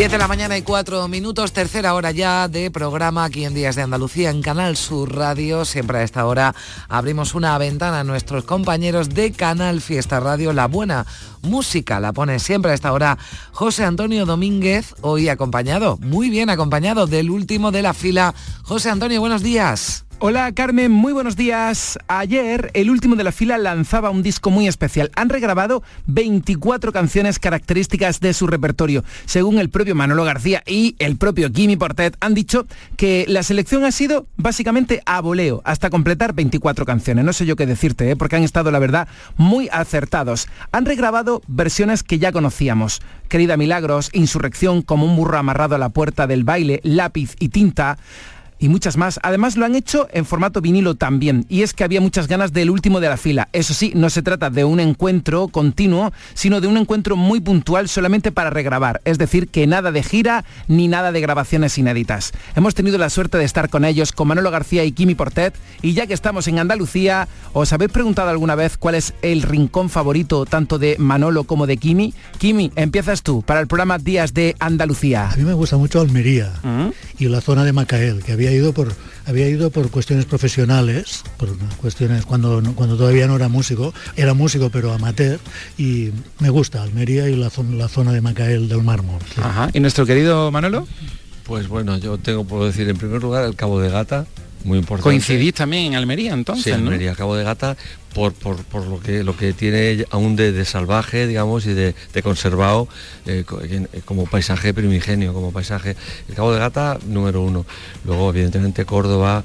10 de la mañana y 4 minutos, tercera hora ya de programa aquí en Días de Andalucía en Canal Sur Radio. Siempre a esta hora abrimos una ventana a nuestros compañeros de Canal Fiesta Radio. La buena música la pone siempre a esta hora José Antonio Domínguez, hoy acompañado, muy bien acompañado del último de la fila. José Antonio, buenos días. Hola Carmen, muy buenos días. Ayer el último de la fila lanzaba un disco muy especial. Han regrabado 24 canciones características de su repertorio. Según el propio Manolo García y el propio Jimmy Portet han dicho que la selección ha sido básicamente a voleo hasta completar 24 canciones. No sé yo qué decirte, ¿eh? porque han estado la verdad muy acertados. Han regrabado versiones que ya conocíamos. Querida Milagros, Insurrección como un burro amarrado a la puerta del baile, Lápiz y tinta y muchas más. Además lo han hecho en formato vinilo también. Y es que había muchas ganas del último de la fila. Eso sí, no se trata de un encuentro continuo, sino de un encuentro muy puntual solamente para regrabar. Es decir, que nada de gira ni nada de grabaciones inéditas. Hemos tenido la suerte de estar con ellos, con Manolo García y Kimi Portet. Y ya que estamos en Andalucía, ¿os habéis preguntado alguna vez cuál es el rincón favorito tanto de Manolo como de Kimi? Kimi, empiezas tú para el programa Días de Andalucía. A mí me gusta mucho Almería y la zona de Macael, que había ido por había ido por cuestiones profesionales, por cuestiones cuando cuando todavía no era músico, era músico pero amateur y me gusta Almería y la, zona, la zona de Macael del Mármol. sí. Ajá. ¿Y nuestro querido Manolo? Pues bueno, yo tengo por decir en primer lugar el Cabo de Gata, muy importante. Coincidís también en Almería entonces, Sí, ¿no? Almería, Cabo de Gata, por, por, por lo que lo que tiene aún de, de salvaje, digamos, y de, de conservado eh, en- eh, como paisaje primigenio, como paisaje. El Cabo de Gata, número uno. Luego, evidentemente, Córdoba,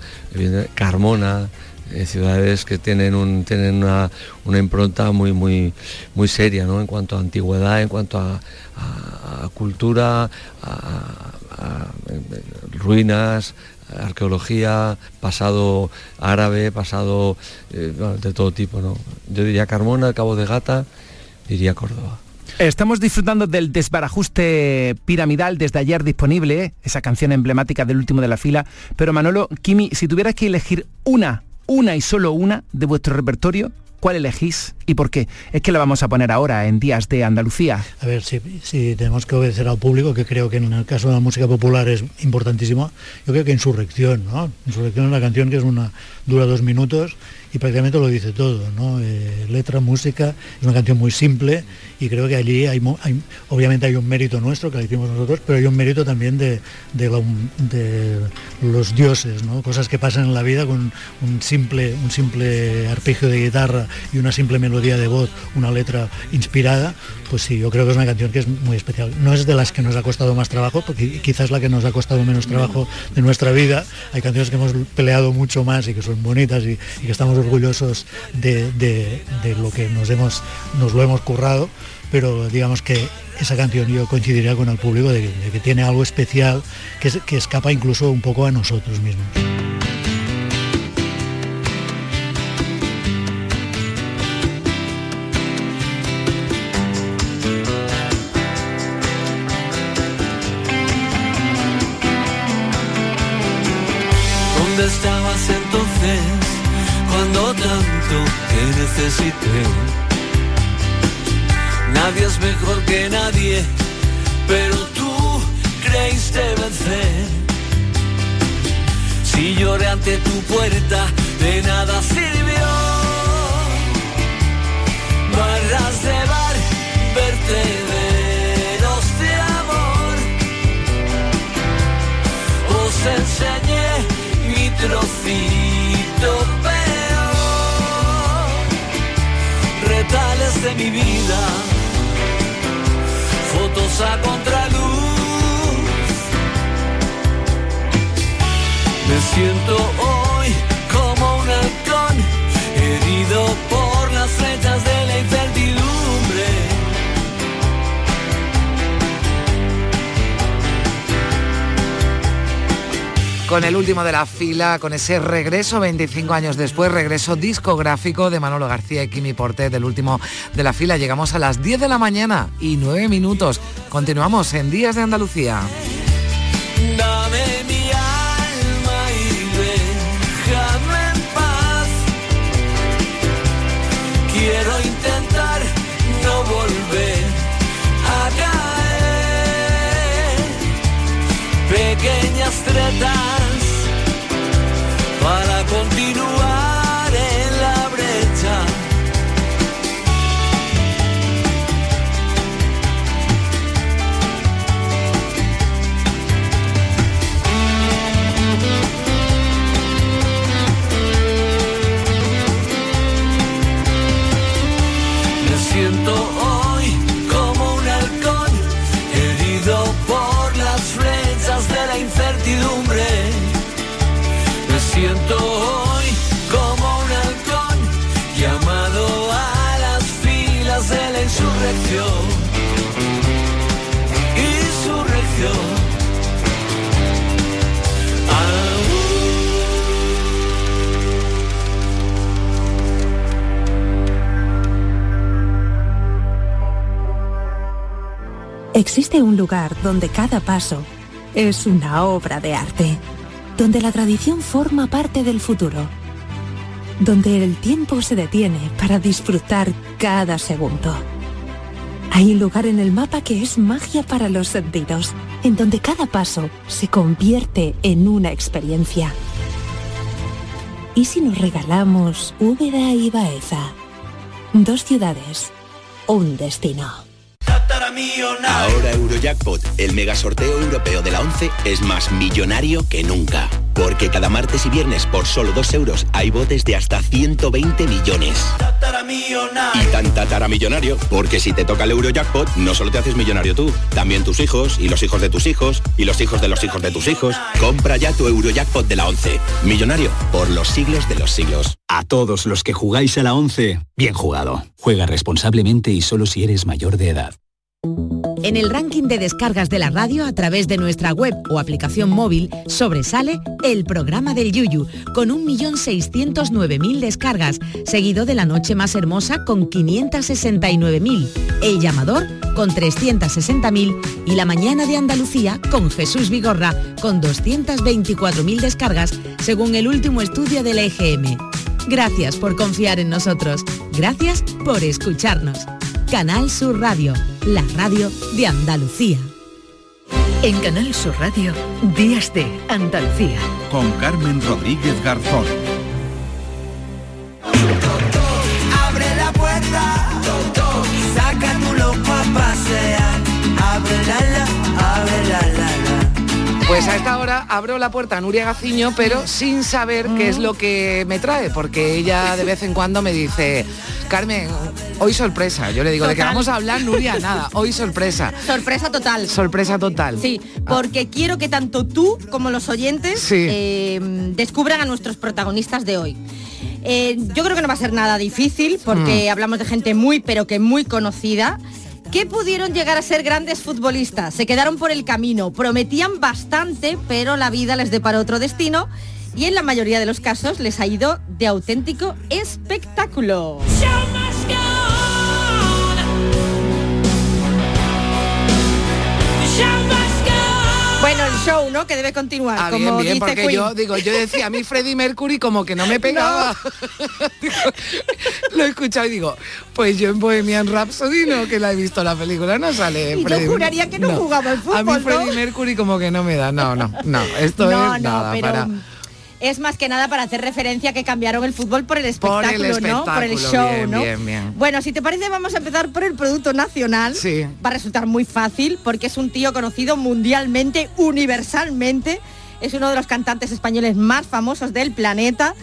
Carmona, eh, ciudades que tienen un tienen una, una impronta muy muy muy seria ¿no? en cuanto a antigüedad en cuanto a, a- a cultura a, a- eh, eh, ruinas arqueología pasado árabe pasado eh, de todo tipo no yo diría Carmona Cabo de Gata diría Córdoba Estamos disfrutando del desbarajuste piramidal desde ayer disponible, esa canción emblemática del último de la fila. Pero Manolo, Kimi, si tuvieras que elegir una, una y solo una de vuestro repertorio, ¿cuál elegís y por qué? Es que la vamos a poner ahora en Días de Andalucía. A ver, si, tenemos que obedecer al público, que creo que en el caso de la música popular es importantísimo, yo creo que Insurrección, ¿no? Insurrección es una canción que es una dura dos minutos y prácticamente lo dice todo, ¿no? Eh, letra, música, es una canción muy simple y creo que allí obviamente hay un mérito nuestro que la hicimos nosotros, pero hay un mérito también de, los dioses, ¿no? Cosas que pasan en la vida con un simple, un simple arpegio de guitarra y una simple melodía de voz, una letra inspirada, pues sí, yo creo que es una canción que es muy especial. No es de las que nos ha costado más trabajo, porque quizás la que nos ha costado menos trabajo de nuestra vida. Hay canciones que hemos peleado mucho más y que son bonitas y, que estamos orgullosos de, de- de lo que nos hemos nos lo hemos currado, pero digamos que esa canción yo coincidiría con el público de, que- tiene algo especial que, que escapa incluso un poco a nosotros mismos. De la fila, con ese regreso 25 años después, regreso discográfico de Manolo García y Kimi Portet, del último de la fila. Llegamos a las 10 de la mañana y 9 minutos. Continuamos en Días de Andalucía. Quiero intentar no volver a caer. Pequeñas tretas para Existe un lugar donde cada paso es una obra de arte, donde la tradición forma parte del futuro, donde el tiempo se detiene para disfrutar cada segundo. Hay un lugar en el mapa que es magia para los sentidos, en donde cada paso se convierte en una experiencia. ¿Y si nos regalamos Úbeda y Baeza? Dos ciudades, un destino. Ahora Eurojackpot, el mega sorteo europeo de la 11, es más millonario que nunca. Porque cada martes y viernes por solo 2 euros hay botes de hasta 120 millones. Y tan tataramillonario, porque si te toca el Eurojackpot, no solo te haces millonario tú, también tus hijos, y los hijos de tus hijos, y los hijos de los hijos de tus hijos. Compra ya tu Eurojackpot de la 11. Millonario por los siglos de los siglos. A todos los que jugáis a la 11, bien jugado. Juega responsablemente y solo si eres mayor de edad. En el ranking de descargas de la radio a través de nuestra web o aplicación móvil sobresale el programa del Yuyu con 1.609.000 descargas, seguido de La Noche Más Hermosa con 569.000, El Llamador con 360.000 y La Mañana de Andalucía con Jesús Vigorra con 224.000 descargas, según el último estudio del EGM. Gracias por confiar en nosotros. Gracias por escucharnos. Canal Sur Radio, la radio de Andalucía. En Canal Sur Radio, Días de Andalucía. Con Carmen Rodríguez Garzón. Pues a esta hora abro la puerta a Nuria Gaciño, pero sin saber qué es lo que me trae, porque ella de vez en cuando me dice, Carmen, hoy sorpresa. Yo le digo, ¿de qué Total. vamos a hablar, Nuria? Nada, hoy sorpresa. Sorpresa total. Sorpresa total. Sí, porque quiero que tanto tú como los oyentes Sí. eh, descubran a nuestros protagonistas de hoy. Eh, yo creo que no va a ser nada difícil porque Mm. hablamos de gente muy pero que muy conocida que pudieron llegar a ser grandes futbolistas, se quedaron por el camino, prometían bastante, pero la vida les deparó otro destino y en la mayoría de los casos les ha ido de auténtico espectáculo. Show, ¿no? Que debe continuar, Ah, como bien, bien, dice porque Queen. yo digo, yo decía a mí Freddie Mercury como que no me pegaba. Digo, Lo he escuchado y digo, pues yo en Bohemian Rhapsody no, que la he visto la película, no sale. Y yo Freddie- juraría que no jugaba al A fútbol, mí ¿no? Freddie Mercury como que no me da, no, no, no, esto no, es nada pero para... es más que nada para hacer referencia que cambiaron el fútbol por el Por espectáculo, ¿no? Por el show, bien, ¿no? bien, bien. Bueno, si te parece, vamos a empezar por el producto nacional. Sí. Va a resultar muy fácil porque es un tío conocido mundialmente, universalmente. Es uno de los cantantes españoles más famosos del planeta.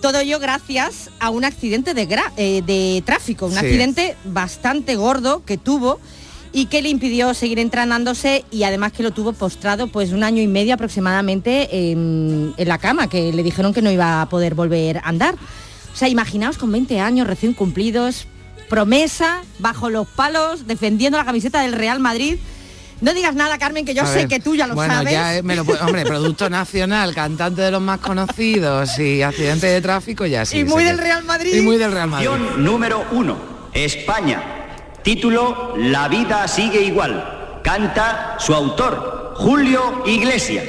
Todo ello gracias a un accidente de, gra- eh, de tráfico, un Sí. accidente bastante gordo que tuvo y que le impidió seguir entrenándose y además que lo tuvo postrado pues un año y medio aproximadamente en, en la cama, que le dijeron que no iba a poder volver a andar. O sea, imaginaos con 20 años recién cumplidos, promesa, bajo los palos, defendiendo la camiseta del Real Madrid, No digas nada, Carmen, que yo A sé ver, que tú ya lo bueno, sabes. ya me lo puedo- hombre, producto nacional, cantante de los más conocidos y accidente de tráfico ya sí. y muy sé del que- Real Madrid. Y muy del Real Madrid. Número uno, España. Título La vida sigue igual. Canta su autor, Julio Iglesias.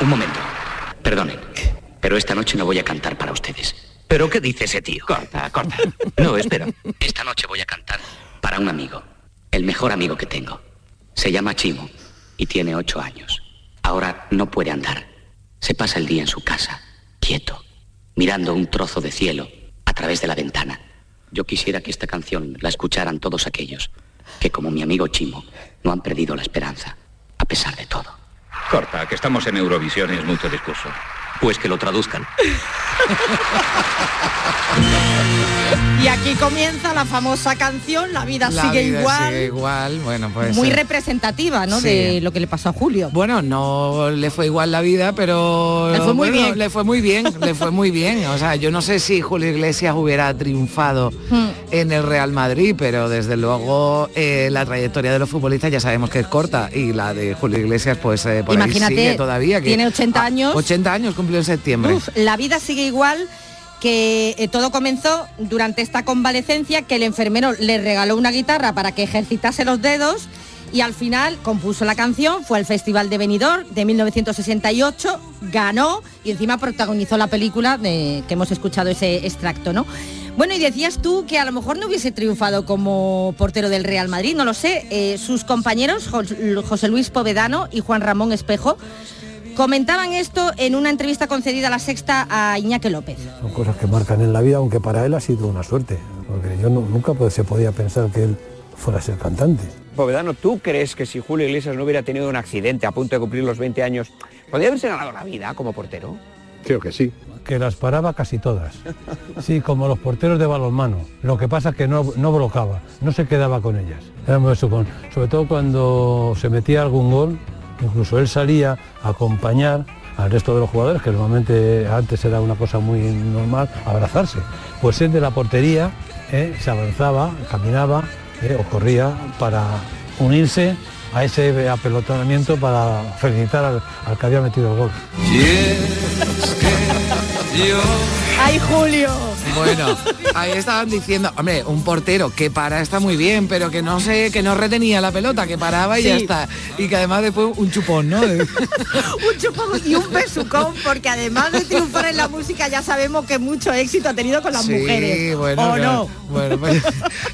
Un momento. Perdonen. Pero esta noche no voy a cantar para ustedes. ¿Pero qué dice ese tío? Corta, corta. No, espera. Esta noche voy a cantar para un amigo. El mejor amigo que tengo. Se llama Chimo y tiene ocho años. Ahora no puede andar. Se pasa el día en su casa, quieto, mirando un trozo de cielo a través de la ventana. Yo quisiera que esta canción la escucharan todos aquellos que, como mi amigo Chimo, no han perdido la esperanza, a pesar de todo. Corta, que estamos en Eurovisión y es mucho discurso. Pues que lo traduzcan. Y aquí comienza la famosa canción La vida La sigue vida igual. sigue igual, bueno, pues... Muy representativa, ¿no? sí. De lo que le pasó a Julio. Bueno, no le fue igual la vida, pero Le fue muy bueno, bien. le fue muy bien, le fue muy bien. O sea, yo no sé si Julio Iglesias hubiera triunfado Hmm. en el Real Madrid, pero desde luego eh, la trayectoria de los futbolistas ya sabemos que es corta y la de Julio Iglesias, pues eh, por ahí Imagínate, sigue todavía. Que, tiene 80 Ah, años. 80 años septiembre. La vida sigue igual que eh, todo comenzó durante esta convalecencia que el enfermero le regaló una guitarra para que ejercitase los dedos y al final compuso la canción, fue al Festival de Benidorm de 1968, ganó y encima protagonizó la película de que hemos escuchado ese extracto, ¿no? Bueno, y decías tú que a lo mejor no hubiese triunfado como portero del Real Madrid, no lo sé. Eh, sus compañeros, Jos- José Luis Povedano y Juan Ramón Espejo, Comentaban esto en una entrevista concedida a la sexta a Iñaki López. Son cosas que marcan en la vida, aunque para él ha sido una suerte, porque yo no- nunca pues, se podía pensar que él fuera a ser cantante. Povedano, ¿tú crees que si Julio Iglesias no hubiera tenido un accidente a punto de cumplir los 20 años, podría haberse ganado la vida como portero? Creo que sí. Que las paraba casi todas. Sí, como los porteros de balonmano. Lo que pasa es que no, no blocaba, no se quedaba con ellas. Era muy supón. Sobre todo cuando se metía algún gol, incluso él salía a acompañar al resto de los jugadores, que normalmente antes era una cosa muy normal, abrazarse. Pues él de la portería eh, se avanzaba, caminaba eh, o corría para unirse a ese apelotonamiento para felicitar al, al que había metido el gol. ¡Ay, Julio! Bueno, ahí estaban diciendo, hombre, un portero que para está muy bien, pero que no sé, que no retenía la pelota, que paraba y ya Sí. está. Y que además después un chupón, ¿no? un chupón y un besucón, porque además de triunfar en la música ya sabemos que mucho éxito ha tenido con las Sí, mujeres. bueno, ¿O claro. no? Bueno, pues,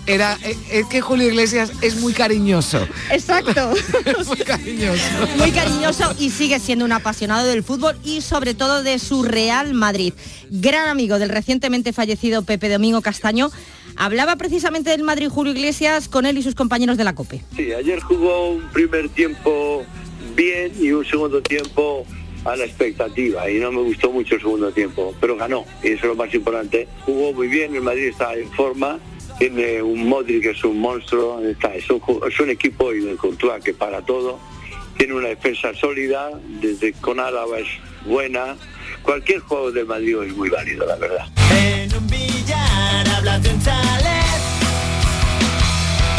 era, es que Julio Iglesias es muy cariñoso. Exacto. muy cariñoso. Muy cariñoso y sigue siendo un apasionado del fútbol y sobre todo de su Real Madrid. Gran amigo del recientemente fallecido Pepe Domingo Castaño. Hablaba precisamente del Madrid Julio Iglesias con él y sus compañeros de la COPE. Sí, ayer jugó un primer tiempo bien y un segundo tiempo a la expectativa y no me gustó mucho el segundo tiempo, pero ganó y eso es lo más importante. Jugó muy bien, el Madrid está en forma, tiene un Modric que es un monstruo, está, es, un, ju- es un equipo y un Courtois que para todo, tiene una defensa sólida, desde con Álava es buena, cualquier juego del Madrid es muy válido, la verdad. En un hablas de un chalet,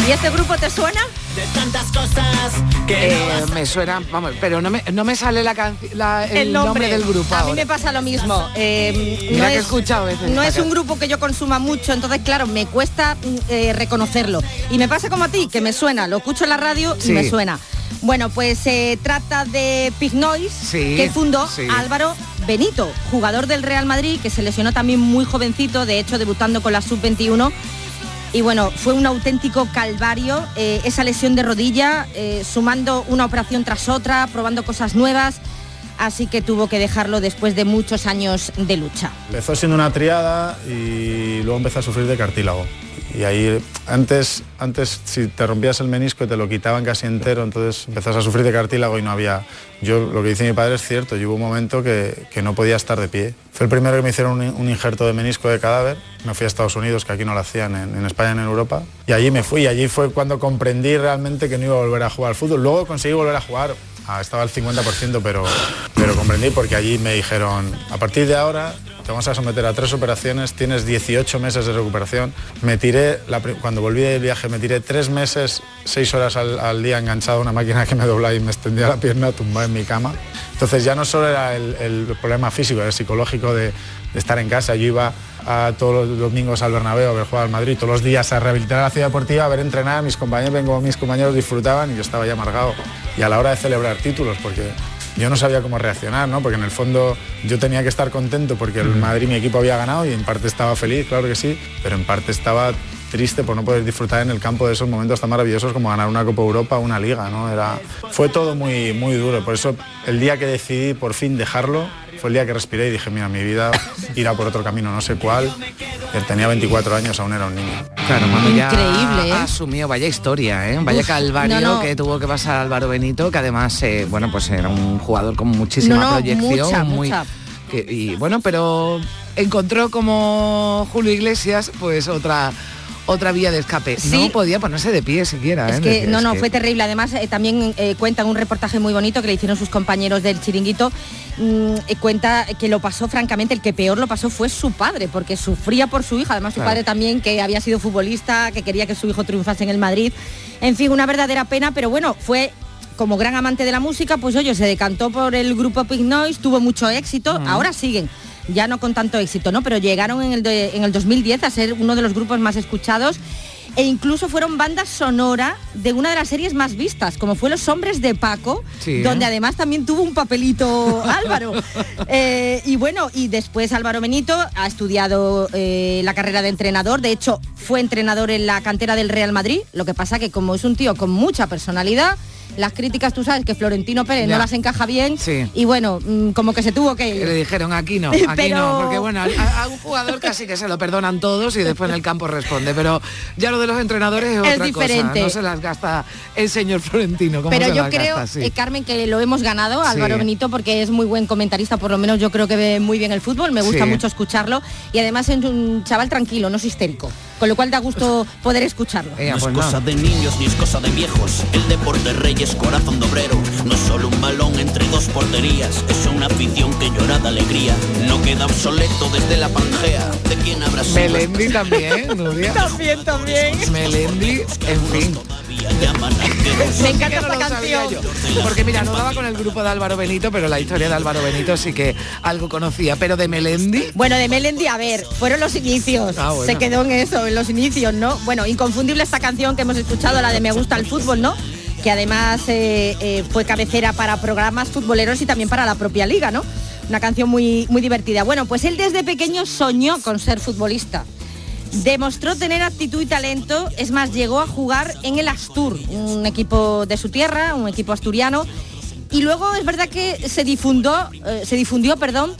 ¿Y este grupo te suena? de tantas cosas que Eh, no me suena, vamos, pero no me, no me sale la la- el, nombre, del grupo A mí me pasa lo mismo. Eh, Mira no que he es, escuchado veces no es un grupo que yo consuma mucho, entonces claro, me cuesta mm, eh, reconocerlo. Y me pasa como a ti, que me suena, lo escucho en la radio Sí. y me suena. Bueno, pues se trata de Pig Noise, Sí, que fundó sí. Álvaro Benito, jugador del Real Madrid, que se lesionó también muy jovencito, de hecho debutando con la Sub-21 y bueno, fue un auténtico calvario eh, esa lesión de rodilla, eh, sumando una operación tras otra, probando cosas nuevas, así que tuvo que dejarlo después de muchos años de lucha. Empezó siendo una triada y luego empezó a sufrir de cartílago. Y ahí antes, antes si te rompías el menisco te lo quitaban casi entero, entonces empezás a sufrir de cartílago y no había... Yo lo que dice mi padre es cierto, yo hubo un momento que, que no podía estar de pie. Fue el primero que me hicieron un, injerto de menisco de cadáver. Me fui a Estados Unidos, que aquí no lo hacían en, en España en Europa. Y allí me fui, y allí fue cuando comprendí realmente que no iba a volver a jugar al fútbol. Luego conseguí volver a jugar, ah, estaba al 50%, pero, pero comprendí porque allí me dijeron, a partir de ahora te vamos a someter a tres operaciones, tienes 18 meses de recuperación. Me tiré, cuando volví del viaje, me tiré tres meses, seis horas al, día enganchado a una máquina que me doblaba y me extendía la pierna tumbada en mi cama. Entonces ya no solo era el, el problema físico, era el psicológico de, de estar en casa. Yo iba a todos los domingos al Bernabéu a ver jugar al Madrid, todos los días a rehabilitar a la ciudad deportiva, a ver entrenar, mis compañeros, vengo, mis compañeros disfrutaban y yo estaba ya amargado. Y a la hora de celebrar títulos, porque yo no sabía cómo reaccionar, ¿no? Porque en el fondo yo tenía que estar contento porque el Madrid, mi equipo, había ganado y en parte estaba feliz, claro que sí, pero en parte estaba triste por no poder disfrutar en el campo de esos momentos tan maravillosos como ganar una Copa Europa, una liga, ¿no? Era, fue todo muy, muy duro. Por eso el día que decidí por fin dejarlo fue el día que respiré y dije, mira, mi vida irá por otro camino, no sé cuál. Él tenía 24 años, aún era un niño. Claro, cuando ya Increíble, ¿eh? asumió, vaya historia, ¿eh? vaya Uf, calvario no, no. que tuvo que pasar Álvaro Benito, que además, eh, bueno, pues era un jugador con muchísima No, proyección. mucha, muy, mucha. que- y bueno, pero encontró como Julio Iglesias, pues otra otra vía de escape. Sí. No podía ponerse de pie siquiera. Es ¿eh? que no, no, que- fue terrible. Además, eh, también eh, cuentan un reportaje muy bonito que le hicieron sus compañeros del chiringuito. Mm, eh, cuenta que lo pasó, francamente, el que peor lo pasó fue su padre, porque sufría por su hija. Además, su Claro. padre también, que había sido futbolista, que quería que su hijo triunfase en el Madrid. En fin, una verdadera pena, pero bueno, fue como gran amante de la música, pues oye, se decantó por el grupo Pink Noise, tuvo mucho éxito, ahora siguen, ya no con tanto éxito, ¿no? Pero llegaron en el, de- en el 2010 a ser uno de los grupos más escuchados e incluso fueron banda sonora de una de las series más vistas, como fue Los Hombres de Paco, Sí, ¿eh? donde además también tuvo un papelito Álvaro. Eh, y bueno, y después Álvaro Benito ha estudiado eh, la carrera de entrenador, de hecho fue entrenador en la cantera del Real Madrid, lo que pasa que como es un tío con mucha personalidad, las críticas tú sabes que Florentino Pérez Ya. no las encaja bien Sí. y bueno, mm, como que se tuvo que ir. le dijeron aquí no, aquí Pero- no, porque bueno, a, a un jugador casi que se lo perdonan todos y después en el campo responde, pero ya lo de los entrenadores es, Es otra diferente. cosa, no se las gasta el señor Florentino, como Pero se yo las creo, gasta, sí. eh, Carmen, que lo hemos ganado, Sí. Álvaro Benito, porque es muy buen comentarista, por lo menos yo creo que ve muy bien el fútbol, me gusta mucho escucharlo y además es un chaval tranquilo, no es histérico, con lo cual da gusto poder escucharlo. Eh, no es pues cosa de niños ni es cosa de viejos. El deporte rey es corazón de obrero. No es solo un balón entre dos porterías. Es una afición que llora de alegría. No queda obsoleto desde la pangea. ¿De quién habrá sido? Melendi también, Nuria. También, también. Melendi, en fin. Me encanta esta canción. Porque mira, no daba con el grupo de Álvaro Benito, pero la historia de Álvaro Benito sí que algo conocía. Pero de Melendi, Bueno, de Melendi, a ver, fueron los inicios. Ah, bueno. Se quedó en eso, en los inicios, ¿no? Bueno, inconfundible esta canción que hemos escuchado, la de Me gusta el fútbol, ¿no? Que además eh, eh, fue cabecera para programas futboleros y también para la propia liga, ¿no? Una canción muy, muy divertida. Bueno, pues él desde pequeño soñó con ser futbolista. Demostró tener actitud y talento, es más, llegó a jugar en el Astur, un equipo de su tierra, un equipo asturiano, y luego es verdad que se difundió, eh, se difundió, perdón,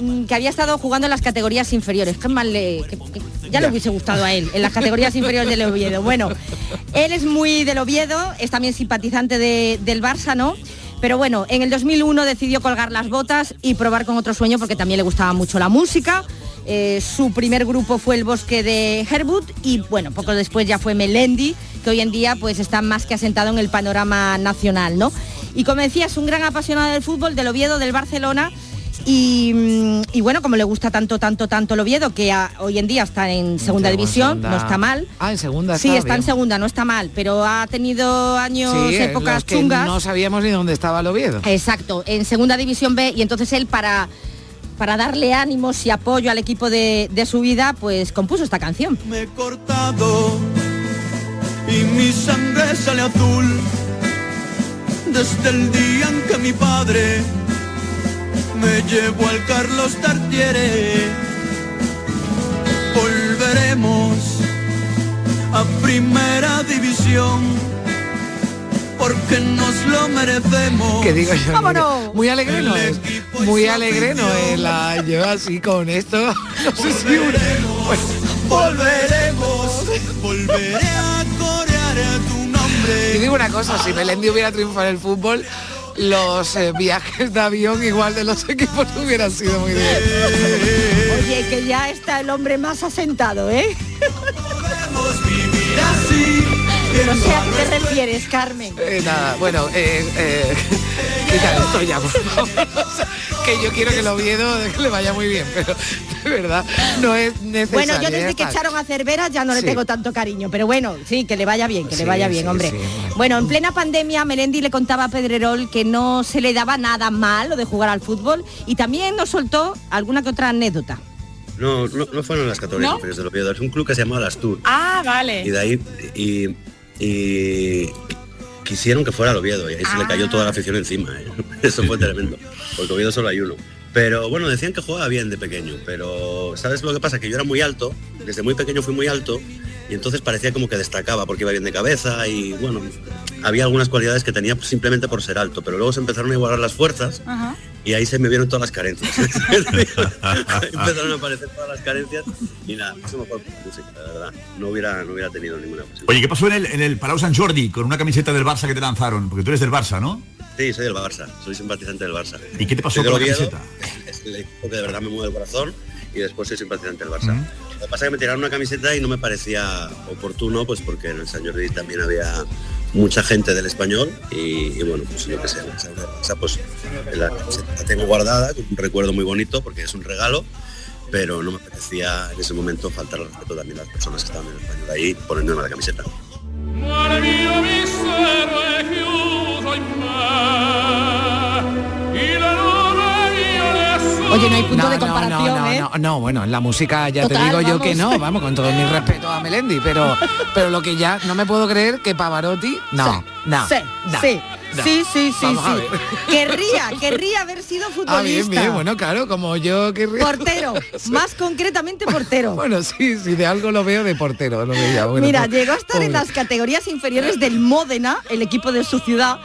mm, que había estado jugando en las categorías inferiores. Qué mal le- que- que- ya le hubiese gustado a él, en las categorías inferiores del Oviedo. Bueno, él es muy del Oviedo, es también simpatizante de- del Barça, ¿no? Pero bueno, en el 2001 decidió colgar las botas y probar con otro sueño porque también le gustaba mucho la música. Eh, su primer grupo fue el Bosque de Herwood y bueno, poco después ya fue Melendi, que hoy en día pues está más que asentado en el panorama nacional, ¿no? Y como decía, es un gran apasionado del fútbol, del Oviedo, del Barcelona. Y, mm, y bueno, como le gusta tanto, tanto, tanto el Oviedo, que a- hoy en día está en segunda división, segunda. no está mal. Ah, en segunda Sí, está en segunda, no está mal, pero ha tenido años, Sí, en épocas los que chungas. no sabíamos ni dónde estaba el Oviedo. Exacto, en segunda división B y entonces él para, para darle ánimos y apoyo al equipo de, de su vida, pues compuso esta canción. Me he cortado y mi sangre sale azul desde el día en que mi padre me llevó al Carlos Tartiere. Volveremos a primera división porque nos lo merecemos. Que digo yo, ¡Vámonos! muy alegre no es. Muy alegre no es la lleva así con esto. No sé si una- Volveremos, volveré a corear a tu nombre. Y digo una cosa, si Melendi hubiera triunfado en el fútbol, los eh, viajes de avión igual de los equipos hubieran sido muy divertidos. Oye, que ya está el hombre más asentado, ¿eh? Podemos vivir así, No sé a qué te refieres, Carmen. Eh, nada, bueno, eh, eh, ya, por favor. O sea, que yo quiero que el Oviedo que le vaya muy bien, pero de verdad no es necesario. Bueno, yo ya desde que echaron a Cervera ya no le Sí. tengo tanto cariño, pero bueno, sí, que le vaya bien, que le vaya bien, sí, hombre. sí, bueno, en plena pandemia, Melendi le contaba a Pedrerol que no se le daba nada mal lo de jugar al fútbol y también nos soltó alguna que otra anécdota. No, no, no fueron las católicas ¿No? inferiores del Oviedo, es un club que se llamaba Las Tour. Ah, vale. Y de ahí, y, y quisieron que fuera el Oviedo, y ahí se le cayó toda la afición encima. ¿eh? Eso fue tremendo, porque Oviedo solo hay uno. Pero bueno, decían que jugaba bien de pequeño, pero ¿sabes lo que pasa? Que yo era muy alto, desde muy pequeño fui muy alto, y entonces parecía como que destacaba porque iba bien de cabeza y bueno, había algunas cualidades que tenía simplemente por ser alto, pero luego se empezaron a igualar las fuerzas y ahí se me vieron todas las carencias. empezaron a aparecer todas las carencias y nada, eso mejor música, la verdad. No hubiera, no hubiera tenido ninguna posibilidad. Oye, ¿qué pasó en el, en el Palau Sant Jordi con una camiseta del Barça que te lanzaron? Porque tú eres del Barça, ¿no? Sí, soy del Barça, soy simpatizante del Barça. ¿Y qué te pasó Soy con la camiseta? Es el equipo que de verdad me mueve el corazón y después soy simpatizante del Barça. Lo que pasa es que me tiraron una camiseta y no me parecía oportuno, pues porque en el San Jordi también había mucha gente del español y, bueno, pues lo que sea, esa, esa, pues la, la tengo guardada, un recuerdo muy bonito porque es un regalo, pero no me apetecía en ese momento faltar al respeto también a las personas que estaban en el español ahí poniéndome la camiseta. Oye, no hay punto No, de comparación, no, no, ¿eh? no, no, bueno, en la música ya Total, te digo yo que no, vamos, con todo mi respeto a Melendi, pero, pero lo que ya no me puedo creer que Pavarotti, no, no, Sí, no, sí, no. sí, sí, sí, Vamos sí. Querría, querría haber sido futbolista. Ah, bien, bien, bueno, claro, como yo que Portero, más concretamente portero. Bueno, sí, sí, de algo lo veo de portero, lo veía. Bueno, Mira, pues, llegó a estar en las categorías inferiores del Módena, el equipo de su ciudad,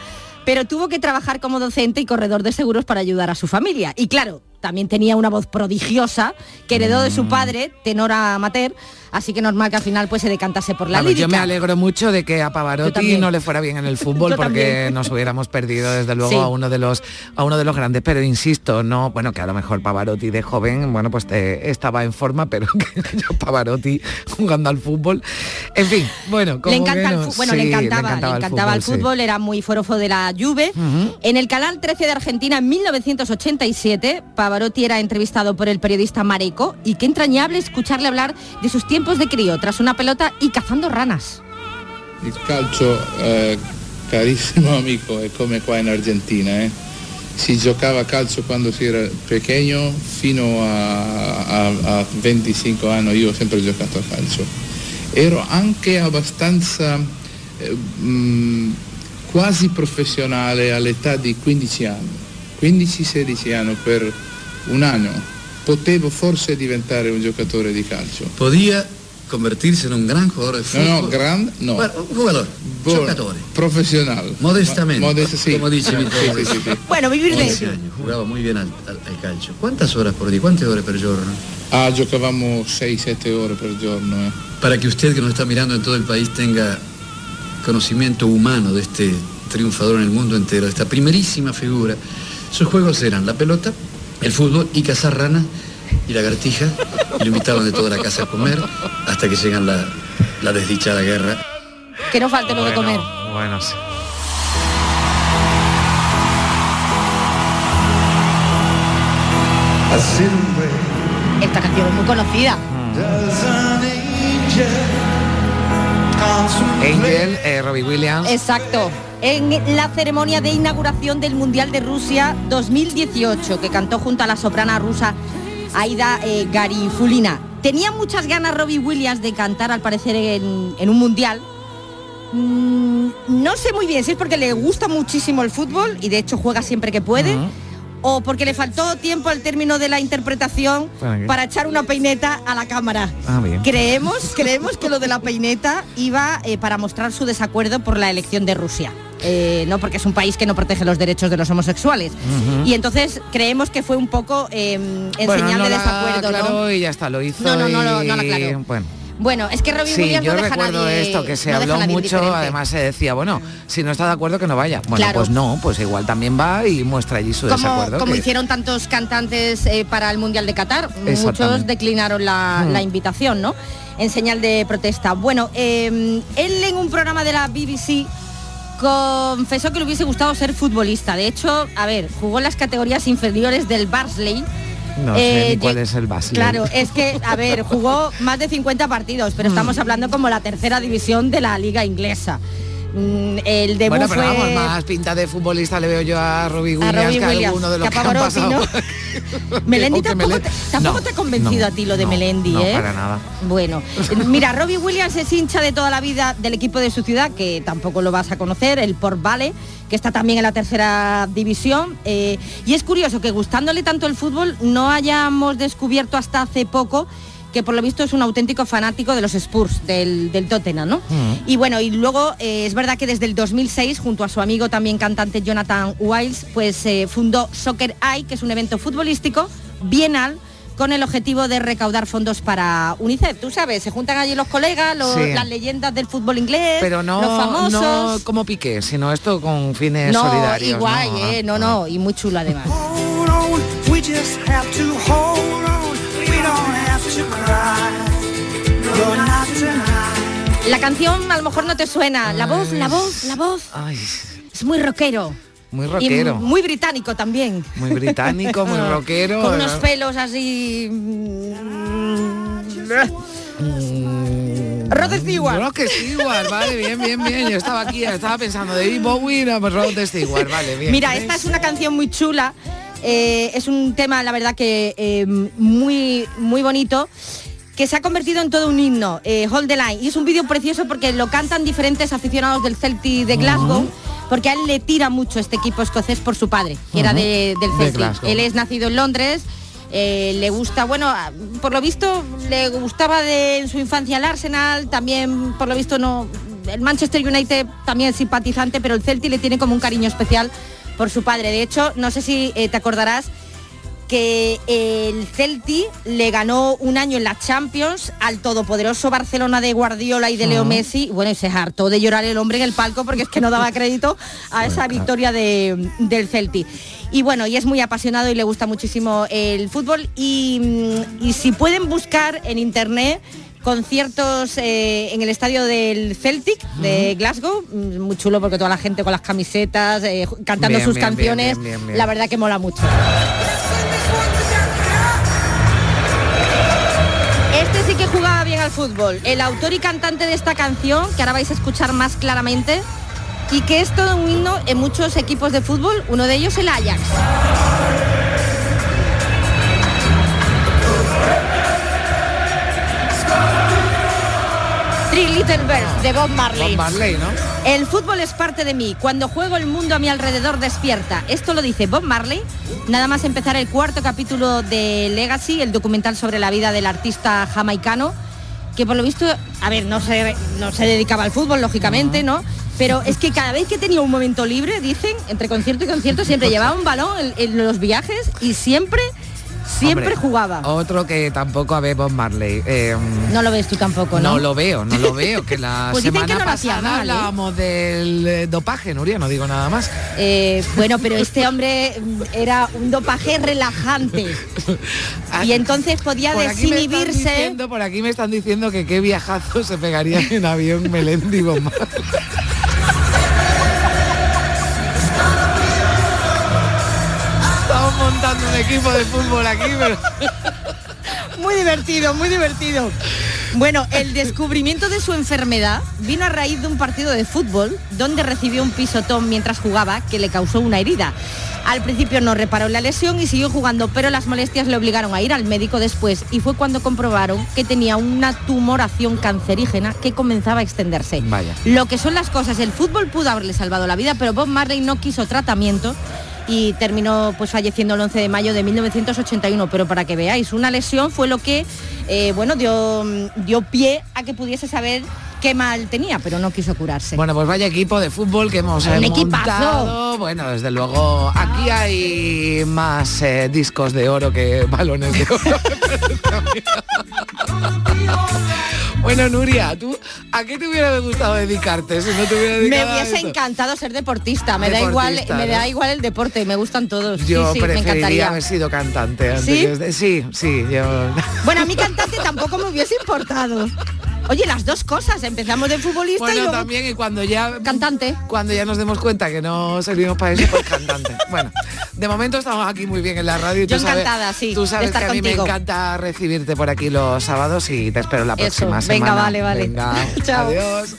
pero tuvo que trabajar como docente y corredor de seguros para ayudar a su familia. Y claro, también tenía una voz prodigiosa que heredó de Mm. su padre, tenor amateur, así que normal que al final pues se decantase por la Vamos, lírica. yo me alegro mucho de que a Pavarotti no le fuera bien en el fútbol porque nos hubiéramos perdido desde luego Sí. a uno de los a uno de los grandes pero insisto no bueno que a lo mejor Pavarotti de joven bueno pues eh, estaba en forma pero que yo Pavarotti jugando al fútbol en fin bueno como le encanta que el no, bueno, sí, le encantaba, le encantaba el fútbol, sí. era muy forofo de la Juve. En el canal 13 de Argentina en 1987, Pavarotti era entrevistado por el periodista Mareco y qué entrañable escucharle hablar de sus tiempos de crío tras una pelota y cazando ranas. Il calcio, eh, carissimo amico, è come qua in Argentina. eh. Si giocava calcio quando si era pequeño fino a, a- a 25 anni, io ho sempre giocato a calcio. Ero anche abbastanza eh, quasi professionale all'età di 15 anni, 15-16 anni per un anno. Potevo forse diventare un giocatore di calcio. Podía convertirse en un gran jugador de No, fútbol. no, gran, no. Bueno, un jugador. Professionale. Modestamente, Ma- modest- sì. como dice mi Sì, sì, sì, sì. Bueno, vivir de 11 años, jugaba muy bien al, al- al calcio. ¿Cuántas horas por día? ¿Cuántas horas per giorno? Ah, giocavamo 6-7 ore per giorno. eh. Para que usted que nos está mirando en todo el país tenga conocimiento humano de este triunfador en el mundo entero, de esta primerísima figura. Sus juegos eran la pelota, el fútbol y cazar ranas y lagartijas. Y lo invitaban de toda la casa a comer hasta que llegan la, la desdichada guerra. Que no falte lo de comer. bueno sí. Esta canción es muy conocida. Angel eh, Robbie Williams Exacto. En la ceremonia de inauguración del Mundial de Rusia 2018, que cantó junto a la soprana rusa Aida eh, Garifulina. Tenía muchas ganas Robbie Williams de cantar, al parecer, en, un Mundial. Mm, no sé muy bien si es porque le gusta muchísimo el fútbol y de hecho juega siempre que puede. O porque le faltó tiempo al término de la interpretación ¿Para echar una peineta a la cámara. Ah, bien. Creemos, creemos que lo de la peineta iba eh, para mostrar su desacuerdo por la elección de Rusia. Eh, no porque es un país que no protege los derechos de los homosexuales. Y entonces creemos que fue un poco eh, en Bueno, señal no de la desacuerdo, ¿no? aclaró y ya está, lo hizo No, no, no, no, no la aclaró. Bueno, Bueno, es que Robbie Sí, Williams yo no deja recuerdo nadie- esto, que se no habló mucho, además se decía, bueno, si no está de acuerdo que no vaya. Bueno, Claro. pues no, pues igual también va y muestra allí su como, desacuerdo. como que- hicieron tantos cantantes eh, para el Mundial de Qatar, muchos declinaron la, Mm. la invitación, ¿no? En señal de protesta. Bueno, eh, él en un programa de la BBC confesó que le hubiese gustado ser futbolista. De hecho, a ver, jugó en las categorías inferiores del Barnsley. No sé Eh, ni cuál es el Basley. Claro, es que, a ver, jugó más de 50 partidos, pero Mm. estamos hablando como la tercera división de la liga inglesa. Mm, El debut Bueno, pero fue... vamos, más pinta de futbolista le veo yo a Robbie a Williams Robbie que Williams, alguno de los que a han pasado. ¿no? Melendi tampoco, te, tampoco No, te ha convencido no, a ti lo de Melendi, no, ¿eh? para nada. Bueno, mira, Robbie Williams es hincha de toda la vida del equipo de su ciudad, que tampoco lo vas a conocer, el Port Vale, que está también en la tercera división. eh, y es curioso que gustándole tanto el fútbol, no hayamos descubierto hasta hace poco que por lo visto es un auténtico fanático de los Spurs, del, del Tottenham, ¿no? Y bueno, y luego eh, es verdad que desde el 2006, junto a su amigo también cantante Jonathan Wiles, pues eh, fundó Soccer Eye, que es un evento futbolístico bienal con el objetivo de recaudar fondos para UNICEF. Tú sabes, se juntan allí los colegas, los- Sí. las leyendas del fútbol inglés, Pero no, los famosos. no como Piqué, sino esto con fines No, solidarios. y guay, ¿no? eh, no, no, y muy chulo además. Hold on, we just have to hold on. We don't have to cry. No, not tonight. La canción a lo mejor no te suena, la voz, la voz, la voz. Ay, Es muy rockero. Muy Y rockero. muy británico también. Muy británico, muy rockero. Con unos pelos así. Rod Stewart. Rod Stewart, vale, bien, bien, bien. Yo estaba aquí, estaba pensando de Bowie, no, pues Rod Stewart, vale, bien. Mira, esta es una canción muy chula. eh, es un tema, la verdad, que eh, muy, muy bonito que se ha convertido en todo un himno, eh, Hold the Line. Y es un vídeo precioso porque lo cantan diferentes aficionados del Celtic de Glasgow, porque a él le tira mucho este equipo escocés por su padre, que era de- del De Celtic. Él es nacido en Londres. eh, le gusta, bueno, a- por lo visto le gustaba de en su infancia el Arsenal, también por lo visto no, el Manchester United también es simpatizante, pero el Celtic le tiene como un cariño especial por su padre. De hecho, no sé si eh, te acordarás que el Celtic le ganó un año en la Champions al todopoderoso Barcelona de Guardiola y de Leo. Messi. Bueno, y se hartó de llorar el hombre en el palco porque es que no daba crédito a esa victoria de- del Celtic. Y bueno, y es muy apasionado y le gusta muchísimo el fútbol. Y, mm, y si pueden buscar en internet conciertos eh, en el estadio del Celtic de Glasgow, mm, muy chulo porque toda la gente con las camisetas, eh, cantando Bien, sus bien, canciones, bien. la verdad que mola mucho. Este sí que jugaba bien al fútbol. El autor y cantante de esta canción, que ahora vais a escuchar más claramente, y que es todo un himno en muchos equipos de fútbol, uno de ellos el Ajax. Three Little Birds de Bob Marley. El fútbol es parte de mí. Cuando juego el mundo a mi alrededor despierta. Esto lo dice Bob Marley. Nada más empezar el cuarto capítulo de Legacy, el documental sobre la vida del artista jamaicano, que por lo visto, a ver, no se, no se dedicaba al fútbol, lógicamente, ¿no? Pero es que cada vez que tenía un momento libre, dicen, entre concierto y concierto, siempre llevaba un balón en, en los viajes y siempre, siempre Hombre, jugaba. Otro que tampoco a ver Bob Marley. eh, No lo ves tú tampoco, ¿no? no lo veo, no lo veo. Que la Pues semana que no pasada mal, ¿eh? hablábamos del eh, dopaje, Nuria, no digo nada más. Eh, bueno, pero este hombre mm, era un dopaje relajante. Y entonces podía Por aquí desinhibirse. diciendo- por aquí me están diciendo que qué viajazo se pegaría en avión Melendi Bob Marley. Equipo de fútbol aquí, pero... Muy divertido, muy divertido. Bueno, el descubrimiento de su enfermedad vino a raíz de un partido de fútbol donde recibió un pisotón mientras jugaba que le causó una herida. Al principio no reparó la lesión y siguió jugando, pero las molestias le obligaron a ir al médico después y fue cuando comprobaron que tenía una tumoración cancerígena que comenzaba a extenderse. Vaya. Lo que son las cosas, el fútbol pudo haberle salvado la vida, pero Bob Marley no quiso tratamiento y terminó pues falleciendo el 11 de mayo de 1981. Pero para que veáis, una lesión fue lo que eh, bueno dio, dio pie a que pudiese saber qué mal tenía, pero no quiso curarse. Bueno, pues vaya equipo de fútbol que hemos eh, montado. Bueno, desde luego, aquí hay más eh, discos de oro que balones de oro. Bueno, Nuria, ¿tú a qué te hubiera gustado dedicarte si no te hubiera Me dedicado a hubiese esto? encantado ser deportista, me da igual, me da igual el deporte, me gustan todos. Yo sí, sí, me preferiría encantaría. haber sido cantante. antes ¿Sí? que- Sí, sí, yo... Bueno, a mí cantante tampoco me hubiese importado. Oye, las dos cosas, empezamos de futbolista y Bueno, luego también y cuando ya cantante. cuando ya nos demos cuenta que no servimos para eso, pues cantante. Bueno, de momento estamos aquí muy bien en la radio. y Yo tú sabes- encantada, sí, Tú sabes que a mí contigo. me encanta recibirte por aquí los sábados y te espero la Eso, próxima venga, semana. vale, vale. Venga, Chao. Adiós.